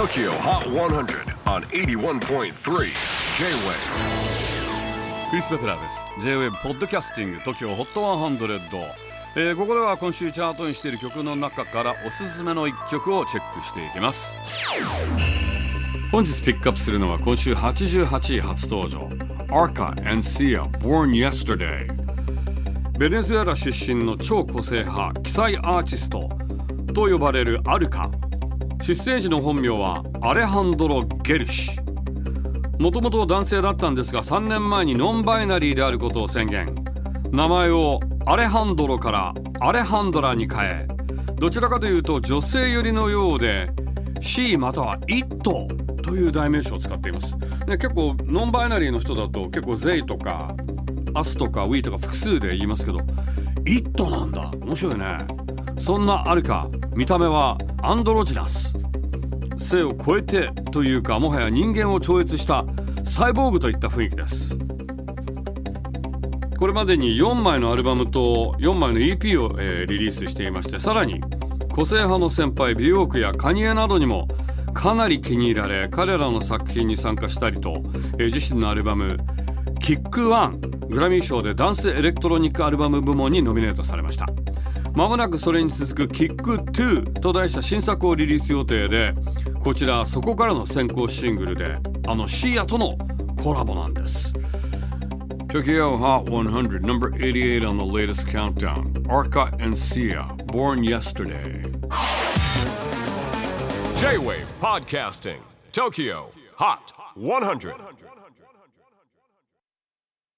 TOKYO HOT 100 on 81.3 J-WAVE クリス・ベプラーです。J-WAVE ポッドキャスティング TOKYO HOT 100、えー、ここでは今週チャートにしている曲の中からおすすめの一曲をチェックしていきます。本日ピックアップするのは今週88位初登場。Arca and Sia Born Yesterday ベネズエラ出身の超個性派記載アーティストと呼ばれるアルカ。出生時の本名はアレハンドロ・ゲルシ。もともと男性だったんですが3年前にノンバイナリーであることを宣言。名前をアレハンドロからアレハンドラに変えどちらかというと女性寄りのようで C または IT という代名詞を使っています、ね、結構ノンバイナリーの人だと結構 They とか Us とか We とか複数で言いますけど IT なんだ。面白いね。そんなあるか。見た目はアンドロジナス。性を超えてというかもはや人間を超越したサイボーグといった雰囲気です。これまでに4枚のアルバムと4枚の EP を、えー、リリースしていましてさらに個性派の先輩ビヨークやカニエなどにもかなり気に入られ彼らの作品に参加したりと、えー、自身のアルバム「キックワングラミー賞でダンスエレクトロニックアルバム部門にノミネートされました。まもなくそれに続く「キック2」と題した新作をリリース予定でこちらそこからの先行シングルであのシーアとのコラボなんです。Tokyo Hot 100 number 88 on the latest countdown. Arca and Sia born yesterday. J-Wave Podcasting Tokyo Hot 100